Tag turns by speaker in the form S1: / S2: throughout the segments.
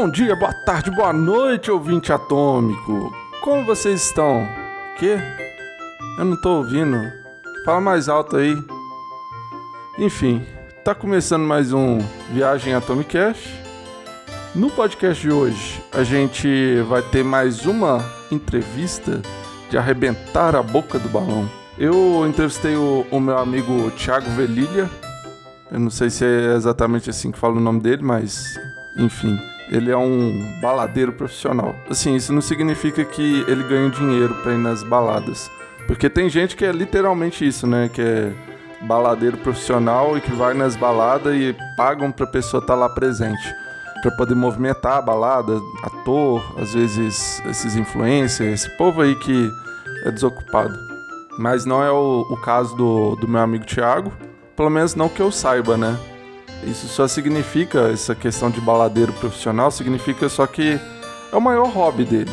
S1: Bom dia, boa tarde, boa noite, ouvinte atômico. Como vocês estão? Que? Eu não tô ouvindo. Fala mais alto aí. Enfim, tá começando mais um Viagem Atomicast. No podcast de hoje, a gente vai ter mais uma entrevista de arrebentar a boca do balão. Eu entrevistei o, o meu amigo Thiago Velilha. Eu não sei se é exatamente assim que fala o nome dele, mas enfim ele é um baladeiro profissional. Assim, isso não significa que ele ganha dinheiro para ir nas baladas. Porque tem gente que é literalmente isso, né? Que é baladeiro profissional e que vai nas baladas e pagam pra pessoa estar tá lá presente. para poder movimentar a balada, ator, às vezes esses influencers, esse povo aí que é desocupado. Mas não é o, o caso do, do meu amigo Thiago. Pelo menos não que eu saiba, né? Isso só significa, essa questão de baladeiro profissional, significa só que é o maior hobby dele,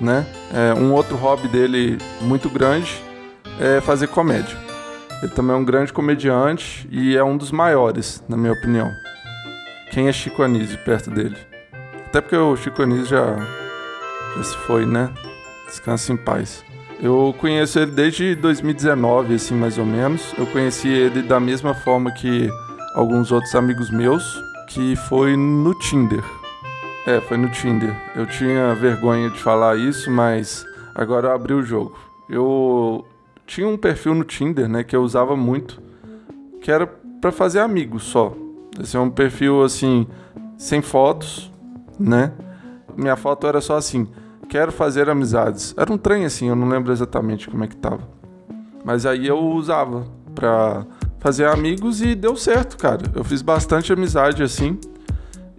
S1: né? É, um outro hobby dele muito grande é fazer comédia. Ele também é um grande comediante e é um dos maiores, na minha opinião. Quem é Chico Anísio perto dele? Até porque o Chico Anísio já, já se foi, né? Descansa em paz. Eu conheço ele desde 2019, assim, mais ou menos. Eu conheci ele da mesma forma que alguns outros amigos meus, que foi no Tinder. É, foi no Tinder. Eu tinha vergonha de falar isso, mas agora eu abri o jogo. Eu tinha um perfil no Tinder, né, que eu usava muito, que era para fazer amigos só. Esse é um perfil assim, sem fotos, né? Minha foto era só assim: quero fazer amizades. Era um trem assim, eu não lembro exatamente como é que tava. Mas aí eu usava pra fazer amigos e deu certo, cara. Eu fiz bastante amizade assim.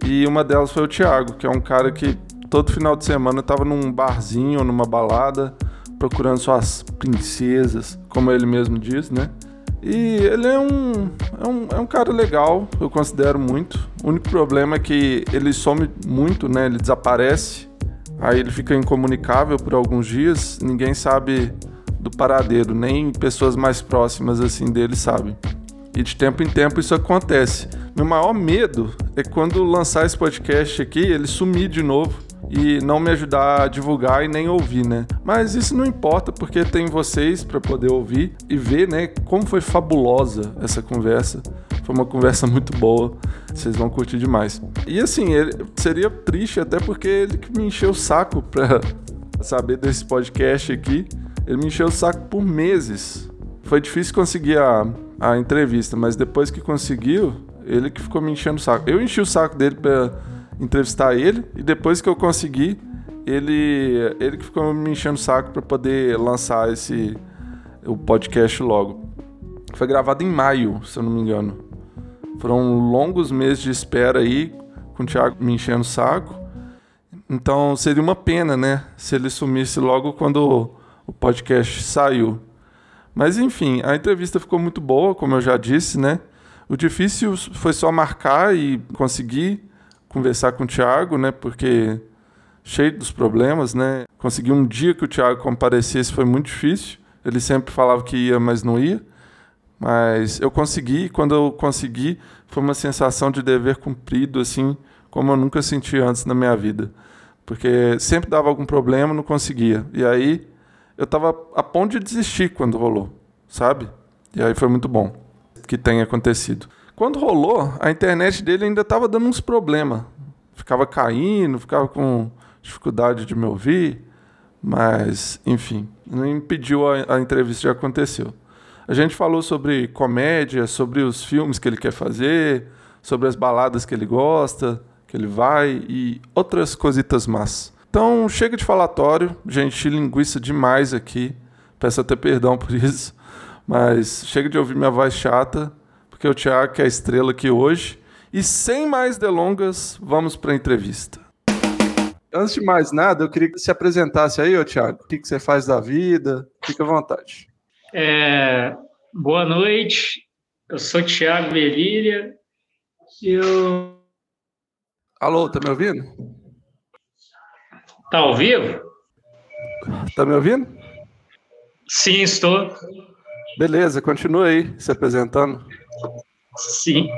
S1: E uma delas foi o Thiago, que é um cara que todo final de semana tava num barzinho, numa balada, procurando suas princesas, como ele mesmo diz, né? E ele é um, é um, é um cara legal, eu considero muito. O único problema é que ele some muito, né? Ele desaparece, aí ele fica incomunicável por alguns dias, ninguém sabe do paradeiro, nem pessoas mais próximas assim dele sabem. E de tempo em tempo isso acontece. Meu maior medo é quando lançar esse podcast aqui, ele sumir de novo e não me ajudar a divulgar e nem ouvir, né? Mas isso não importa porque tem vocês para poder ouvir e ver, né, como foi fabulosa essa conversa. Foi uma conversa muito boa, vocês vão curtir demais. E assim, seria triste até porque ele que me encheu o saco para saber desse podcast aqui. Ele me encheu o saco por meses. Foi difícil conseguir a a entrevista, mas depois que conseguiu, ele que ficou me enchendo o saco. Eu enchi o saco dele para entrevistar ele e depois que eu consegui, ele ele que ficou me enchendo o saco para poder lançar esse o podcast logo. Foi gravado em maio, se eu não me engano. Foram longos meses de espera aí com o Thiago me enchendo o saco. Então seria uma pena, né, se ele sumisse logo quando o podcast saiu. Mas enfim, a entrevista ficou muito boa, como eu já disse, né? O difícil foi só marcar e conseguir conversar com o Thiago, né? Porque cheio dos problemas, né? Conseguir um dia que o Thiago comparecesse foi muito difícil. Ele sempre falava que ia, mas não ia. Mas eu consegui, e quando eu consegui, foi uma sensação de dever cumprido, assim, como eu nunca senti antes na minha vida. Porque sempre dava algum problema, não conseguia. E aí eu tava a ponto de desistir quando rolou, sabe? E aí foi muito bom que tenha acontecido. Quando rolou, a internet dele ainda tava dando uns problemas. Ficava caindo, ficava com dificuldade de me ouvir, mas, enfim, não impediu a, a entrevista de acontecer. A gente falou sobre comédia, sobre os filmes que ele quer fazer, sobre as baladas que ele gosta, que ele vai e outras cositas más. Então, chega de falatório, gente, linguiça demais aqui. Peço até perdão por isso, mas chega de ouvir minha voz chata, porque o Thiago que é a estrela aqui hoje. E sem mais delongas, vamos para a entrevista. Antes de mais nada, eu queria que você se apresentasse aí, ô Thiago. O que, que você faz da vida? Fique à vontade.
S2: É, boa noite, eu sou Thiago Belíria. Eu...
S1: Alô, tá me ouvindo?
S2: Tá ao vivo?
S1: Tá me ouvindo?
S2: Sim, estou.
S1: Beleza, continua aí se apresentando.
S2: Sim.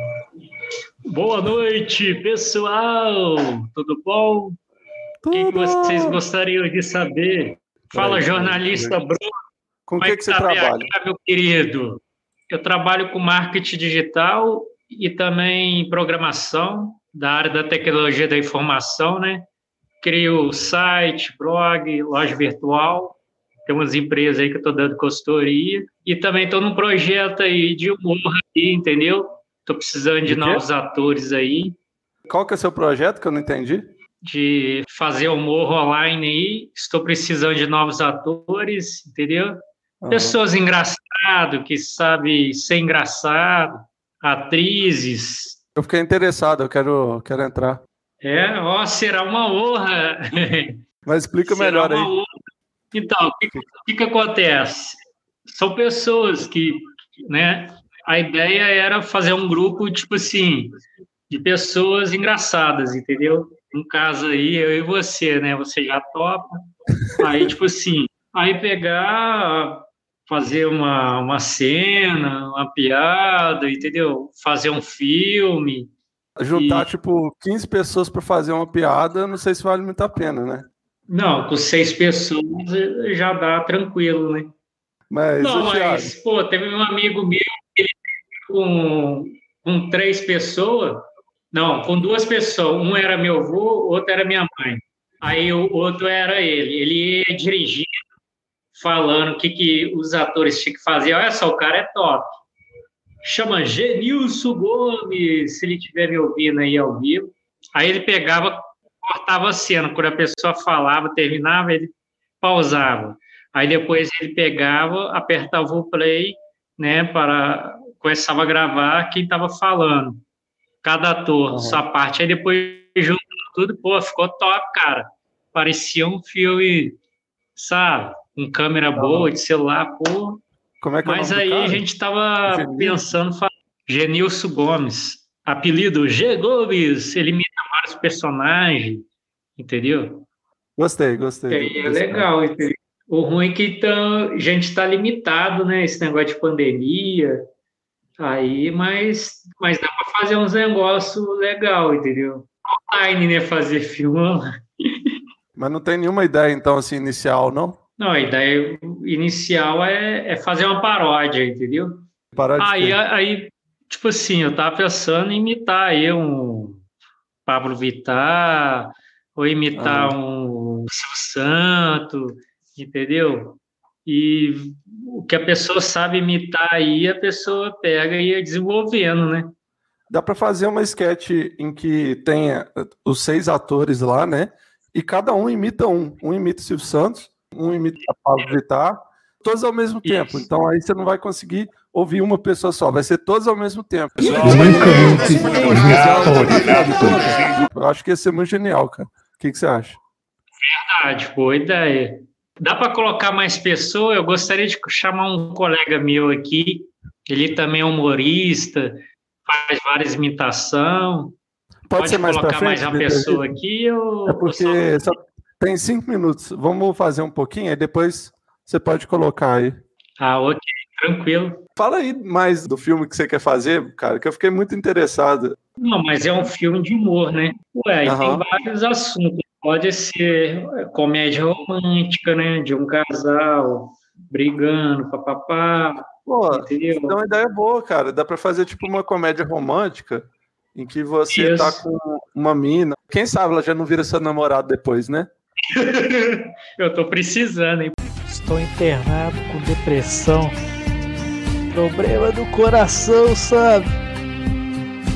S2: Boa noite, pessoal! Tudo bom? O que, vocês gostariam de saber? Fala, jornalista Bruno.
S1: Com o que, que, você trabalha?
S2: meu querido? Eu trabalho com marketing digital e também programação da área da tecnologia da informação, né? Crio site, blog, loja virtual. Tem umas empresas aí que eu estou dando consultoria. E também estou num projeto aí de humor aí, entendeu? Estou precisando de, de novos atores aí.
S1: Qual que é o seu projeto que eu não entendi?
S2: De fazer humor online aí. Estou precisando de novos atores, entendeu? Uhum. Pessoas engraçadas, que sabem ser engraçado, atrizes.
S1: Eu fiquei interessado, eu quero, quero entrar.
S2: É, ó, será uma honra.
S1: Mas explica será melhor aí. Honra.
S2: Então, o que, que, que acontece? São pessoas que, né, a ideia era fazer um grupo, tipo assim, de pessoas engraçadas, entendeu? No caso aí, eu e você, né? Você já topa. Aí, tipo assim, aí pegar, fazer uma, uma cena, uma piada, entendeu? Fazer um filme.
S1: Juntar, e... tipo, 15 pessoas para fazer uma piada, não sei se vale muito a pena, né?
S2: Não, com seis pessoas já dá tranquilo, né?
S1: Mas,
S2: não, mas, pô, teve um amigo meu, ele com, com três pessoas, não, com duas pessoas, um era meu avô, outro era minha mãe. Aí o outro era ele. Ele ia dirigindo, falando o que, que os atores tinham que fazer. Olha só, o cara é top. Chama Genilson Gomes, se ele estiver me ouvindo aí ao vivo. Aí ele pegava, cortava a cena, quando a pessoa falava, terminava, ele pausava. Aí depois ele pegava, apertava o play, né, para começava a gravar quem estava falando. Cada ator, uhum. sua parte. Aí depois juntou tudo, pô, ficou top, cara. Parecia um filme, sabe? com câmera boa, de celular, pô.
S1: Como é que
S2: Mas é aí a gente estava pensando, Genilson Gomes, apelido G. Gomes, ele imita vários personagens, entendeu?
S1: Gostei, gostei.
S2: É, é legal, entendeu? O ruim é que tá, a gente está limitado, né? Esse negócio de pandemia, aí, mas, mas dá para fazer uns negócios legal, entendeu? Online, né? Fazer filme.
S1: Mas não tem nenhuma ideia, então, assim, inicial, não?
S2: Não, a ideia inicial é, é fazer uma paródia, entendeu?
S1: Paródia
S2: aí, aí, tipo assim, eu tava pensando em imitar aí um Pablo Vittar, ou imitar ah. um Silvio Santo, entendeu? E o que a pessoa sabe imitar aí, a pessoa pega e ia desenvolvendo, né?
S1: Dá para fazer uma sketch em que tenha os seis atores lá, né? E cada um imita um. Um imita o Silvio Santos, um imita a Pablo Vittar, todos ao mesmo tempo. Então aí você não vai conseguir ouvir uma pessoa só, vai ser todos ao mesmo tempo. Eu acho que ia ser muito genial, cara. O que, que você acha?
S2: Verdade, boa ideia. Dá para colocar mais pessoas? Eu gostaria de chamar um colega meu aqui. Ele também é humorista, faz várias imitações.
S1: Pode, Pode ser mais
S2: colocar
S1: frente,
S2: mais uma pessoa aqui? Ou,
S1: é porque só... Tem cinco minutos. Vamos fazer um pouquinho, aí depois você pode colocar aí.
S2: Ah, ok, tranquilo.
S1: Fala aí mais do filme que você quer fazer, cara, que eu fiquei muito interessado.
S2: Não, mas é um filme de humor, né? Ué, uhum. tem vários assuntos. Pode ser comédia romântica, né? De um casal brigando, papapá.
S1: Pô, entendeu? é uma ideia boa, cara. Dá pra fazer tipo uma comédia romântica em que você tá Isso. tá com uma mina. Quem sabe ela já não vira seu namorado depois, né?
S2: eu tô precisando, hein?
S3: Estou internado com depressão. Problema do coração, sabe?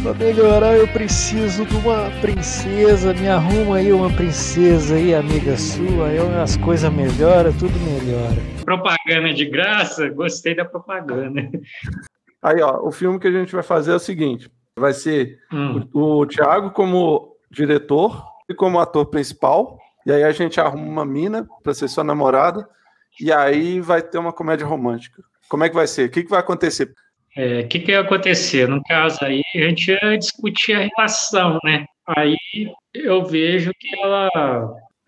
S3: Pra melhorar eu preciso de uma princesa. Me arruma aí uma princesa aí, amiga sua. Aí as coisas melhoram, tudo melhora.
S2: Propaganda de graça? Gostei da propaganda.
S1: Aí, ó, o filme que a gente vai fazer é o seguinte: vai ser hum. o, o Thiago como diretor e como ator principal. E aí a gente arruma uma mina para ser sua namorada. E aí vai ter uma comédia romântica. Como é que vai ser? O que, que vai acontecer? O
S2: é, que, que ia acontecer? No caso aí, a gente ia discutir a relação, né? Aí eu vejo que ela,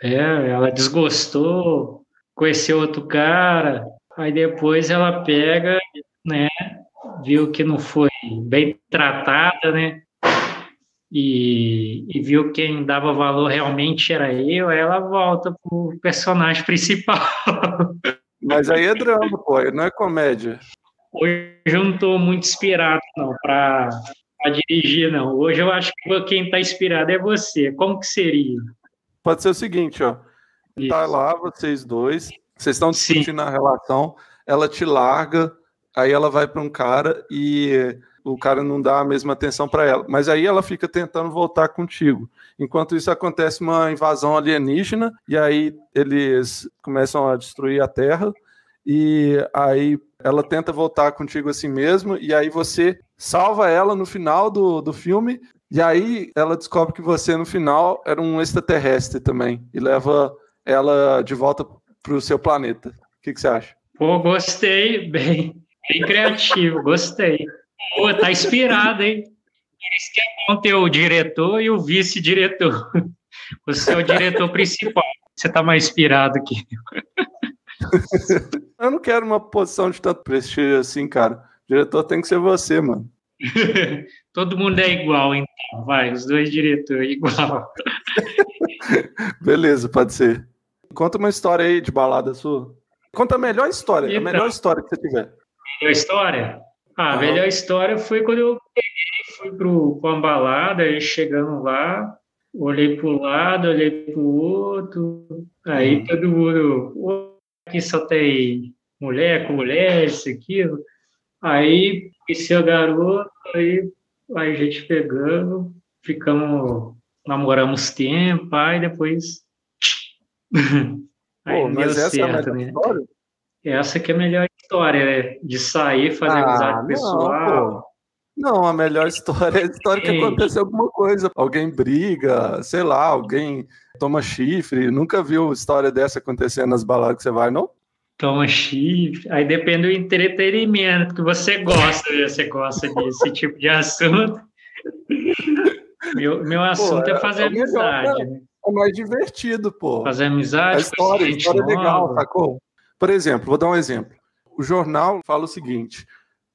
S2: é, ela desgostou, conheceu outro cara, aí depois ela pega, né? Viu que não foi bem tratada, né? E, e viu quem dava valor realmente era eu, ela volta pro personagem principal.
S1: Mas aí é drama, pô, não é comédia.
S2: Hoje eu não estou muito inspirado, não, para dirigir, não. Hoje eu acho que quem está inspirado é você. Como que seria?
S1: Pode ser o seguinte, ó. Isso. Tá lá, vocês dois, vocês estão discutindo Sim. a relação, ela te larga, aí ela vai para um cara e o cara não dá a mesma atenção para ela. Mas aí ela fica tentando voltar contigo. Enquanto isso acontece uma invasão alienígena e aí eles começam a destruir a Terra e aí ela tenta voltar contigo assim mesmo e aí você salva ela no final do, do filme e aí ela descobre que você no final era um extraterrestre também e leva ela de volta para o seu planeta. O que, que você acha?
S2: Pô, gostei, bem, bem criativo, gostei. Pô, tá inspirado, hein? Isso que é bom ter o diretor e o vice-diretor. Você é o diretor principal. Você tá mais inspirado que
S1: eu não quero uma posição de tanto prestígio assim, cara. O diretor tem que ser você, mano.
S2: Todo mundo é igual, então. Vai, os dois diretores igual.
S1: Beleza, pode ser. Conta uma história aí de balada sua. Conta a melhor história, então, a melhor história que você tiver.
S2: Melhor história? Ah, a melhor história foi quando eu peguei, fui pro, pra uma balada, e chegando lá, olhei pro lado, olhei pro outro, aí hum. todo mundo, aqui só tem mulher com mulher, isso, aquilo. Aí, conheci a garota, aí, aí a gente pegando, ficamos, namoramos tempo, aí depois...
S1: aí Pô, mas essa certo, é a melhor né? história?
S2: Essa que é a melhor história, né? De sair, fazer ah, amizade pessoal. Não,
S1: não, a melhor história é a história que acontece alguma coisa. Alguém briga, sei lá, alguém toma chifre. Nunca viu história dessa acontecendo nas baladas que você vai, não?
S2: Toma chifre. Aí depende do entretenimento que você gosta, né? Você gosta desse tipo de assunto. Meu, meu assunto pô, é fazer é amizade. Melhor, né?
S1: É mais divertido, pô.
S2: Fazer amizade.
S1: A história, a história é legal, sacou? Por exemplo, vou dar um exemplo. O jornal fala o seguinte: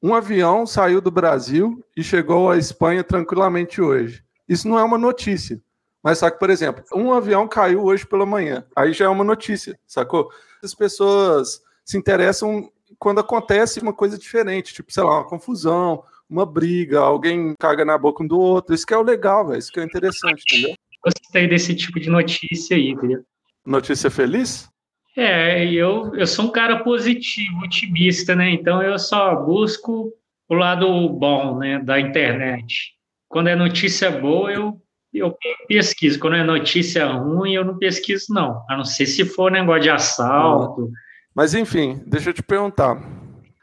S1: um avião saiu do Brasil e chegou à Espanha tranquilamente hoje. Isso não é uma notícia. Mas só que, por exemplo, um avião caiu hoje pela manhã. Aí já é uma notícia, sacou? As pessoas se interessam quando acontece uma coisa diferente, tipo, sei lá, uma confusão, uma briga, alguém caga na boca um do outro. Isso que é o legal, velho. Isso que é interessante, entendeu?
S2: Gostei desse tipo de notícia aí, entendeu?
S1: Notícia feliz?
S2: É, eu, eu sou um cara positivo, otimista, né? Então eu só busco o lado bom, né, da internet. Quando é notícia boa, eu eu pesquiso. Quando é notícia ruim, eu não pesquiso, não. A não ser se for negócio de assalto.
S1: Mas, enfim, deixa eu te perguntar.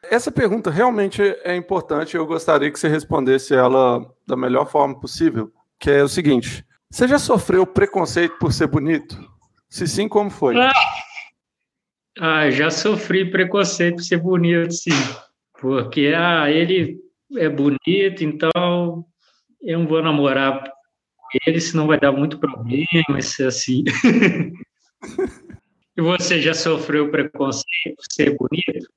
S1: Essa pergunta realmente é importante. Eu gostaria que você respondesse ela da melhor forma possível. Que é o seguinte: você já sofreu preconceito por ser bonito? Se sim, como foi?
S2: Ah, ah já sofri preconceito por ser bonito, sim. Porque ah, ele é bonito, então eu não vou namorar ele, senão vai dar muito problema, vai ser assim. e você já sofreu preconceito por ser bonito?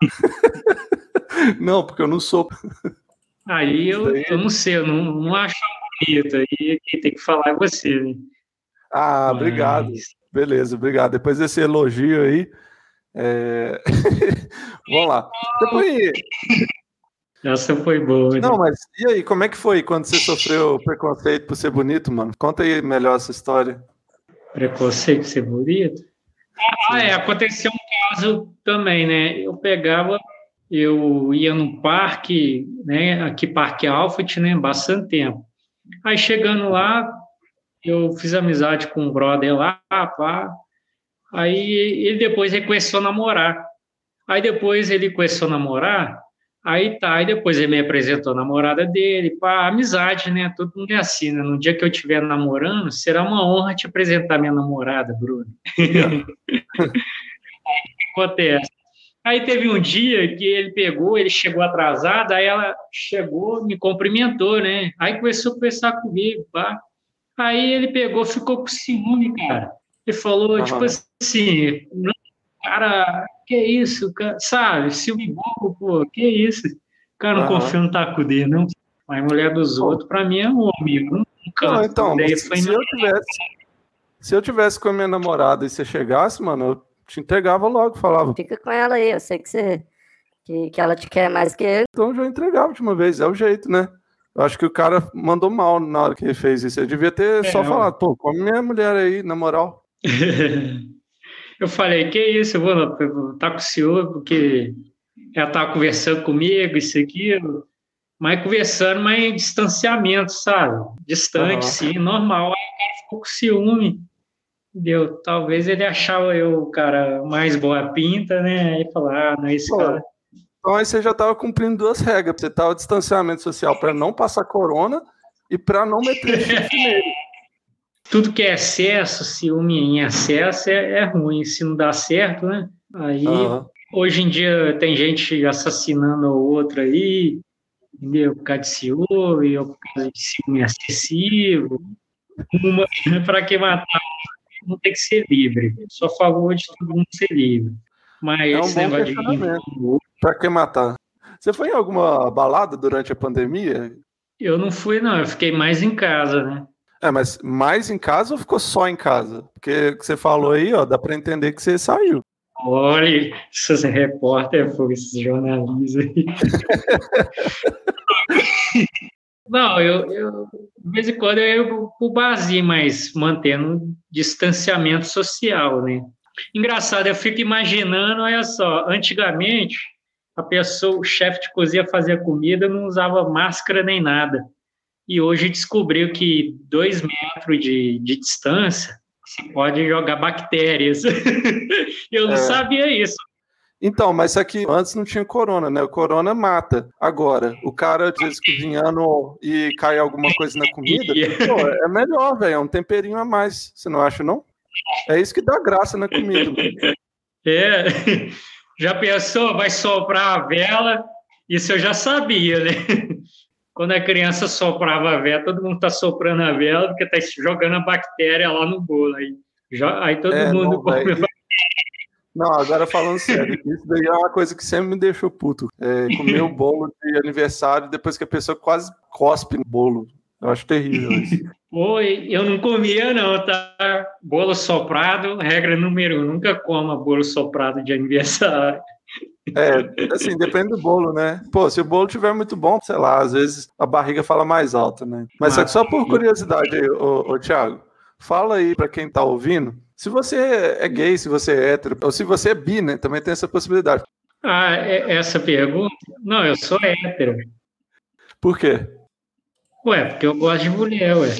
S1: não, porque eu não sou.
S2: Aí eu, eu não sei, eu não, não acho bonito. Aí quem tem que falar é você. Né?
S1: Ah, Mas... Beleza, obrigado. Depois desse elogio aí. É... Vamos lá. Depois,
S2: essa foi boa. Né?
S1: Não, mas e aí, como é que foi quando você sofreu preconceito por ser bonito, mano? Conta aí melhor essa história.
S2: Preconceito por ser bonito? Ah, é, aconteceu um caso também, né? Eu pegava, eu ia no parque, né? Aqui, Parque Alfred, né? Bastante tempo. Aí chegando lá, eu fiz amizade com um brother lá, pá. Aí ele depois reconheceu namorar. Aí depois ele começou a namorar, Aí tá, aí depois ele me apresentou a namorada dele, pá, amizade, né? Todo mundo é assim, né? No dia que eu estiver namorando, será uma honra te apresentar minha namorada, Bruno. acontece. Aí teve um dia que ele pegou, ele chegou atrasado, aí ela chegou, me cumprimentou, né? Aí começou a conversar comigo, pá. Aí ele pegou, ficou com ciúme, cara. Ele falou, uhum. tipo assim, cara, que isso, cara, sabe? Silvio bobo, pô, que isso? Cara, não uhum. confio no taco dele, não. Mas mulher dos outros, para mim, é um homem. Eu canto.
S1: Não, então,
S2: Daí
S1: se,
S2: foi
S1: se eu tivesse. Se eu tivesse com a minha namorada e você chegasse, mano, eu te entregava logo, falava.
S4: Fica com ela aí, eu sei que você. Que, que ela te quer mais que eu.
S1: Então eu já entregava de uma vez, é o jeito, né? Eu acho que o cara mandou mal na hora que ele fez isso. Ele devia ter
S2: É,
S1: só
S2: eu-
S1: falado, pô, come minha mulher aí, na moral.
S2: Eu falei, que isso, eu vou estar com o senhor, porque ela estava conversando comigo, isso aqui, mas conversando, mas em distanciamento, sabe? Distante,
S1: Aham.
S2: sim, normal. Aí cara ficou com ciúme. Entendeu? Talvez ele achava eu o cara mais boa pinta, né? Aí falar, ah, não é esse
S1: Pô,
S2: cara.
S1: Então aí você já tava cumprindo duas regras. Você tava distanciamento social para não passar corona e para não meter chifre nele.
S2: Tudo que é excesso, ciúme em excesso é, é ruim. Se não dá certo, né? Aí
S1: Aham.
S2: Hoje em dia tem gente assassinando o outro aí, entendeu? Por causa de ciúme, ou por causa de ciúme excessivo. Uma, para que matar? Não tem que ser livre. A favor de todo mundo ser livre. Mas
S1: É um
S2: esse negócio de.
S1: Pra que matar? Você foi em alguma balada durante a pandemia?
S2: Eu não fui, não. Eu fiquei mais em casa, né?
S1: É, mas mais em casa ou ficou só em casa? Porque o que você falou aí, ó, dá pra entender que você saiu.
S2: Olha, esses repórteres, pô, esses jornalistas aí. Não, eu, eu de vez em quando eu ia pro barzinho, mas mantendo um distanciamento social, né? Engraçado, eu fico imaginando, olha só, antigamente a pessoa, o chefe de cozinha fazia comida, não usava máscara nem nada. E hoje descobriu que dois metros de, de distância se pode jogar bactérias. eu não
S1: É.
S2: sabia isso.
S1: Então, mas isso aqui antes não tinha corona, né? O corona mata. Agora, o cara, às vezes, cozinhando e cai alguma coisa na comida, pô, é melhor, velho. É um temperinho a mais. Você não acha, não? É isso que dá graça na comida. mano.
S2: É, já pensou? Vai soprar a vela? Isso eu já sabia, né? Quando a criança soprava a vela, todo mundo está soprando a vela porque está jogando a bactéria lá no bolo. Aí, já- aí todo
S1: É,
S2: mundo
S1: não. Não, agora falando sério, isso daí é uma coisa que sempre me deixou puto. É, comer o bolo de aniversário depois que a pessoa quase cospe no bolo. Eu acho terrível isso.
S2: Oi, eu não comia não, tá? Bolo soprado, regra número um, nunca coma bolo soprado de aniversário.
S1: É, assim, depende do bolo, né? Pô, se o bolo tiver muito bom, sei lá, às vezes a barriga fala mais alto, né? Mas só, que só por curiosidade aí, ô, ô Thiago, fala aí pra quem tá ouvindo, se você é gay, se você é hétero, ou se você é bi, né? Também tem essa possibilidade.
S2: Ah, é- essa pergunta? Não, eu sou hétero.
S1: Por quê?
S2: Ué, porque eu gosto de mulher, ué.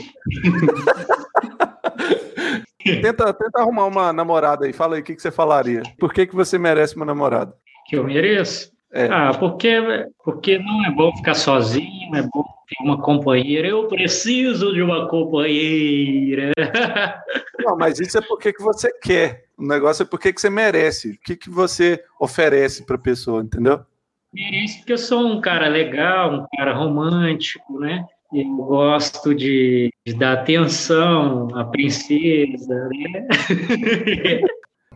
S1: Tenta, tenta arrumar uma namorada aí, fala aí o que, que você falaria. Por que, que você merece uma namorada?
S2: Que eu mereço?
S1: É.
S2: Ah, porque, porque não é bom ficar sozinho, é bom ter uma companheira. Eu preciso de uma companheira.
S1: Não, mas isso é porque que você quer. O negócio é porque que você merece. O que, que você oferece pra pessoa, entendeu?
S2: Mereço porque eu sou um cara legal, um cara romântico, né? Eu gosto de, de dar atenção à princesa, né?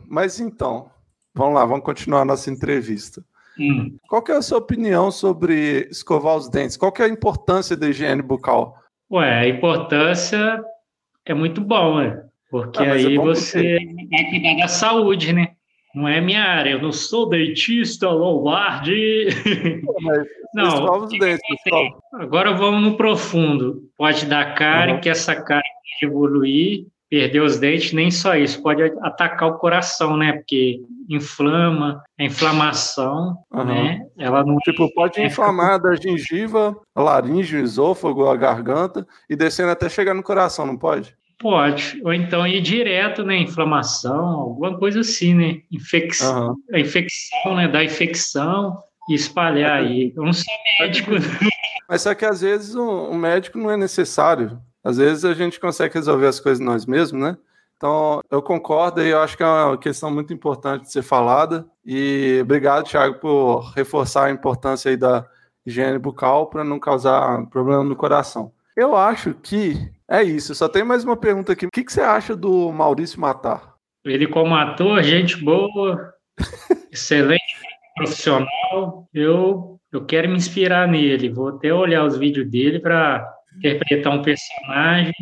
S1: Mas então, vamos lá, vamos continuar a nossa entrevista.
S2: Hum.
S1: Qual que é a sua opinião sobre escovar os dentes? Qual que é a importância da higiene bucal?
S2: Ué, a importância é muito bom, né? Porque
S1: Ah, é
S2: aí
S1: por
S2: você vai cuidar da saúde, né? Não é minha área, eu não sou dentista, Lombardi.
S1: Mas
S2: Não,
S1: os dentes, pessoal.
S2: Agora vamos no profundo. Pode dar cárie,
S1: Uhum.
S2: que essa cárie pode evoluir, perder os dentes, nem só isso, pode atacar o coração, né? Porque inflama, a inflamação,
S1: Uhum.
S2: né? Ela não
S1: Tipo, pode inflamar da gengiva, a laringe, o esôfago, a garganta e descendo até chegar no coração, não pode?
S2: Pode. Ou então ir direto, né? Inflamação, alguma coisa assim, né? Infec...
S1: Aham.
S2: A infecção, né? Da infecção e espalhar aí. Eu não sou médico,
S1: Mas só que às vezes o, o médico não é necessário. Às vezes a gente consegue resolver as coisas nós mesmos, né? Então, eu concordo e eu acho que é uma questão muito importante de ser falada. E obrigado, Thiago, por reforçar a importância aí da higiene bucal para não causar problema no coração. Eu acho que é isso. Só tem mais uma pergunta aqui. O que, que você acha do Maurício Matar?
S2: Ele como ator, gente boa, excelente profissional. Eu, eu quero me inspirar nele. Vou até olhar os vídeos dele para interpretar um personagem.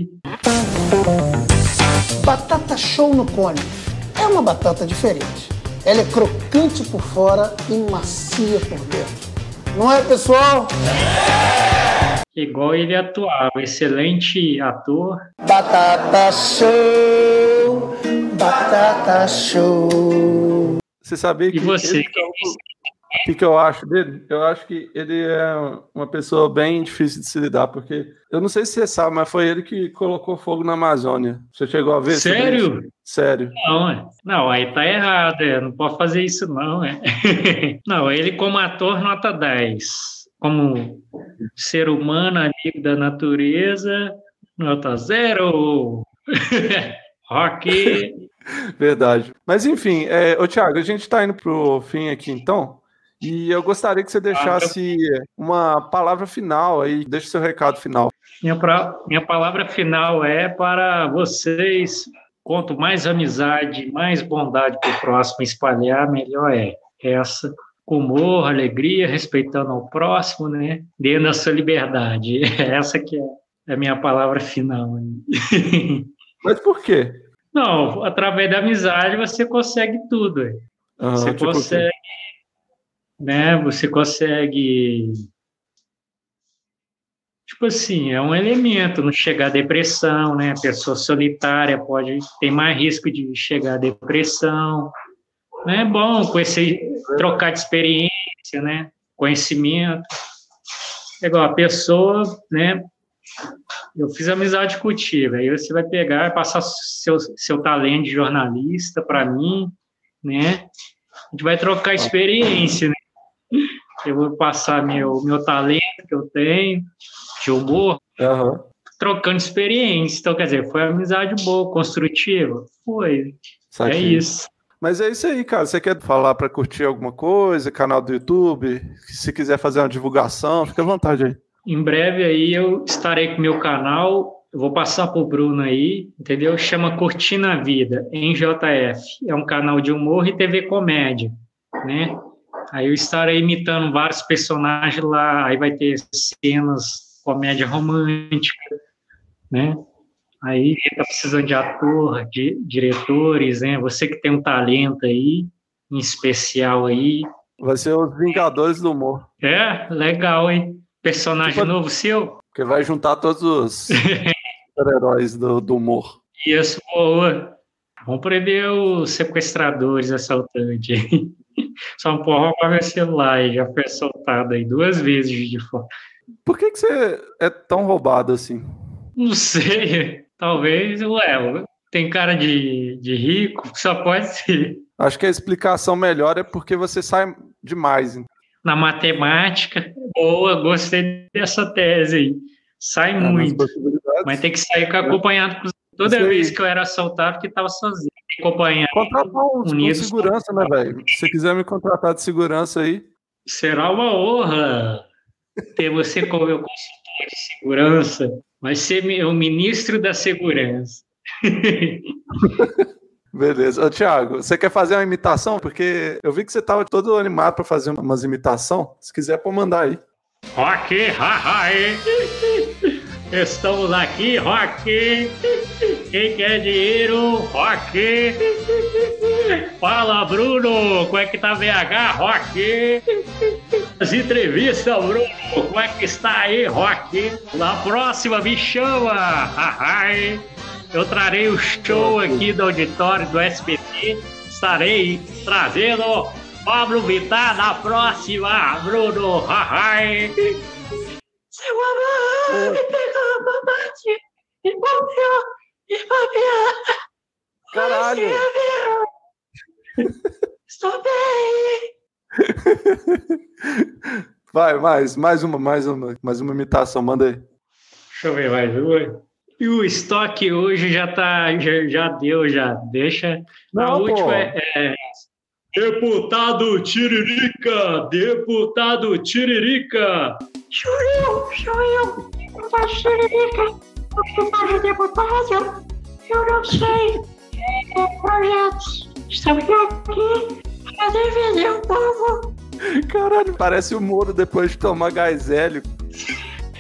S5: Batata show no cone. É uma batata diferente. Ela é crocante por fora e macia por dentro. Não é, pessoal?
S2: Igual ele atuava, excelente ator.
S5: Batata show, batata show.
S1: Você sabia
S2: E
S1: que.
S2: você?
S1: ele- O que, que eu acho dele? Eu acho que ele é uma pessoa bem difícil de se lidar, porque eu não sei se você sabe, mas foi ele que colocou fogo na Amazônia. Você chegou a ver?
S2: Sério?
S1: Sério.
S2: Não, é. Não, aí tá errado, é. Não pode fazer isso, não, é. Não, ele como ator, nota 10. Como ser humano, amigo da natureza, nota zero. Rock.
S1: Verdade. Mas enfim, é, ô Thiago, a gente tá indo pro fim aqui então. E eu gostaria que você deixasse uma palavra final aí, deixa o seu recado final.
S2: Minha, pra- minha palavra final é para vocês. Quanto mais amizade, mais bondade para o próximo espalhar, melhor é. Essa, com humor, alegria, respeitando ao próximo, né? Dando a sua liberdade. Essa que é a minha palavra final.
S1: Mas por quê?
S2: Não, através da amizade você consegue tudo.
S1: Aham,
S2: Você
S1: tipo
S2: consegue, né? Você consegue, tipo assim, é um elemento, não chegar à depressão, né? A pessoa solitária pode ter mais risco de chegar à depressão. Não é bom conhecer, trocar de experiência, né? Conhecimento. É igual a pessoa, né? Eu fiz amizade contigo, aí você vai pegar e passar seu, seu talento de jornalista para mim, né? A gente vai trocar experiência, né? Eu vou passar meu, meu talento que eu tenho, de humor,
S1: Aham.
S2: trocando experiência. Então, quer dizer, foi amizade boa, construtiva? Foi. É
S1: Saquei.
S2: isso.
S1: Mas é isso aí, cara. Você quer falar pra curtir alguma coisa, canal do YouTube? Se quiser fazer uma divulgação, fica à vontade aí.
S2: Em breve aí eu estarei com meu canal. Vou passar pro Bruno aí, entendeu? Chama Curtindo a Vida, em JF. É um canal de humor e TV comédia, né? Aí eu estarei imitando vários personagens lá, aí vai ter cenas comédia romântica, né? Aí tá precisando de ator, de diretores, né? Você que tem um talento aí, em especial aí.
S1: Vai ser os Vingadores do Humor.
S2: É, legal, hein? Personagem
S1: Tipo-
S2: novo seu?
S1: Porque vai juntar todos os super-heróis do, do humor.
S2: Isso, boa. Vamos prender os sequestradores, assaltantes. Só um porra para meu celular, já foi assaltado aí duas vezes de fora.
S1: Por que, que você é tão roubado assim?
S2: Não sei, talvez, ué, tem cara de, de rico, só pode ser.
S1: Acho que a explicação melhor é porque você sai demais.
S2: Na matemática, boa, gostei dessa tese aí. Sai
S1: nas
S2: muito, mas tem que sair com- acompanhado. com- Toda
S1: Isso aí.
S2: vez que eu era assaltado, que estava sozinho. Acompanhado.
S1: Contratar um, um
S2: Unidos.
S1: segurança, né, velho? Se você quiser me contratar de segurança aí.
S2: Será uma honra ter você como meu consultor de segurança. Vai ser mi- o ministro da segurança.
S1: Beleza. Ô, Thiago, você quer fazer uma imitação? Porque eu vi que você tava todo animado pra fazer umas imitação. Se quiser, pode mandar aí.
S2: Rock, haha, Estamos aqui, Rock. Quem quer dinheiro, Rock. Fala, Bruno. Como é que tá VH, Rock? As entrevistas, Bruno. Como é que está aí, Rock? Na próxima, me chama. Eu trarei o show aqui do auditório do SBT. Estarei trazendo Pablo Vittar na próxima, Bruno. Seu amor me pegou, bombeou, me bombeou.
S1: Caralho!
S2: Estou bem.
S1: Vai, mais, mais uma, mais uma, mais uma imitação, manda aí.
S2: Deixa eu ver mais uma. E o estoque hoje já tá, já, já deu, já. Deixa. a
S1: Não,
S2: última
S1: pô.
S2: é, é, Deputado Tiririca! Deputado Tiririca! Sou eu, sou eu, deputado Tiririca. Deputado, deputado, eu não sei. É, projetos. Estamos aqui para defender o povo.
S1: Caralho, parece o Moro depois de tomar gás hélio.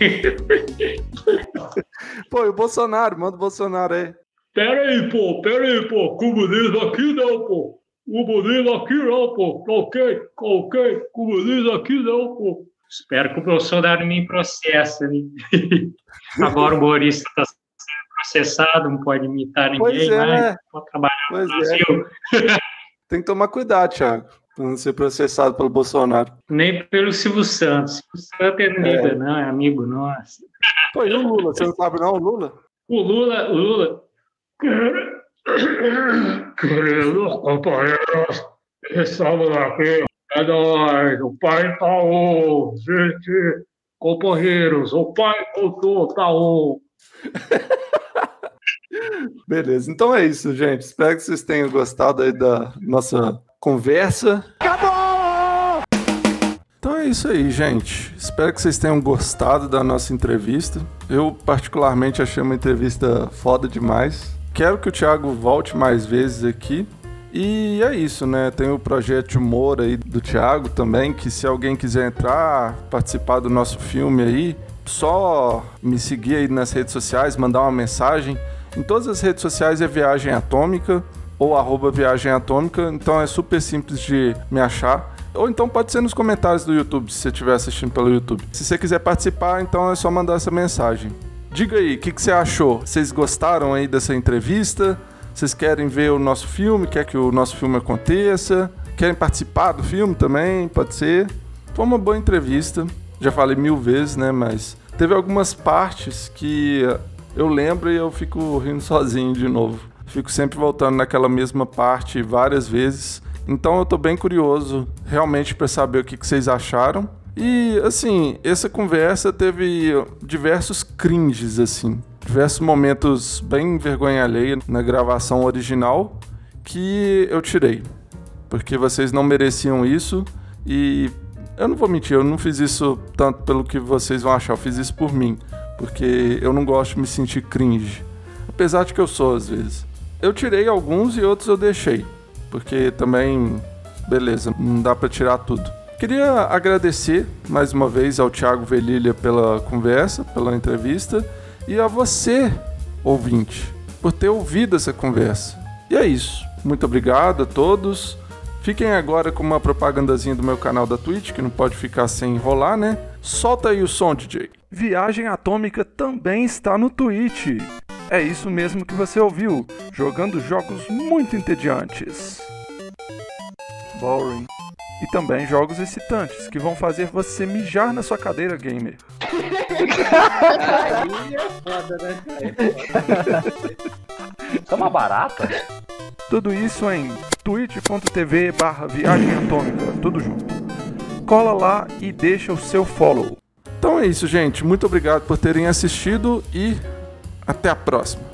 S1: Pô, e o Bolsonaro, manda o Bolsonaro aí.
S2: Pera aí, pô, pera aí, pô. Comunismo aqui não, pô. Comunismo aqui não, pô. Ok, ok. Comunismo aqui não, pô. Espero que o Bolsonaro me processe. Né? Agora o humorista está sendo processado, não pode imitar ninguém
S1: Pois é,
S2: mais.
S1: né?
S2: Pode trabalhar
S1: Pois
S2: no
S1: é.
S2: Brasil.
S1: Tem que tomar cuidado, Thiago, pra não ser processado pelo Bolsonaro.
S2: Nem pelo Silvio Santos. O Santos é amiga, não, é amigo nosso.
S1: Pô, e o Lula? Você não sabe não, o Lula?
S2: O Lula, o Lula. Queridos companheiros, estamos aqui. É nóis, o pai tá on, gente. Companheiros, o pai voltou, tá on.
S1: Beleza, então é isso, gente. Espero que vocês tenham gostado aí da nossa conversa. Acabou! Então é isso aí, gente. Espero que vocês tenham gostado da nossa entrevista. Eu, particularmente, achei uma entrevista foda demais. Quero que o Thiago volte mais vezes aqui. E é isso, né? Tem o projeto humor aí do Thiago também, que se alguém quiser entrar, participar do nosso filme aí, só me seguir aí nas redes sociais, mandar uma mensagem. Em todas as redes sociais é Viagem Atômica ou arroba Viagem Atômica, então é super simples de me achar. Ou então pode ser nos comentários do YouTube, se você estiver assistindo pelo YouTube. Se você quiser participar, então é só mandar essa mensagem. Diga aí, o que, que você achou? Vocês gostaram aí dessa entrevista? Vocês querem ver o nosso filme? Quer que o nosso filme aconteça? Querem participar do filme também? Pode ser. Foi uma boa entrevista. Já falei mil vezes, né? Mas teve algumas partes que eu lembro e eu fico rindo sozinho de novo. Fico sempre voltando naquela mesma parte várias vezes. Então eu tô bem curioso realmente para saber o que, que vocês acharam. E assim, essa conversa teve diversos cringes assim, diversos momentos bem vergonha alheia na gravação original que eu tirei, porque vocês não mereciam isso e eu não vou mentir, eu não fiz isso tanto pelo que vocês vão achar, eu fiz isso por mim, porque eu não gosto de me sentir cringe, apesar de que eu sou às vezes. Eu tirei alguns e outros eu deixei, porque também, beleza, não dá pra tirar tudo. Queria agradecer mais uma vez ao Thiago Velilha pela conversa, pela entrevista e a você, ouvinte, por ter ouvido essa conversa. E é isso. Muito obrigado a todos. Fiquem agora com uma propagandazinha do meu canal da Twitch, que não pode ficar sem enrolar, né? Solta aí o som, DJ. Viagem Atômica também está no Twitch. É isso mesmo que você ouviu, jogando jogos muito entediantes. Boring. E também jogos excitantes, que vão fazer você mijar na sua cadeira gamer.
S6: Aí é foda, né?
S7: Isso é uma barata?
S1: Tudo isso em twitch.tv barra viagem atômica, tudo junto. Cola lá e deixa o seu follow. Então é isso, gente. Muito obrigado por terem assistido e até a próxima.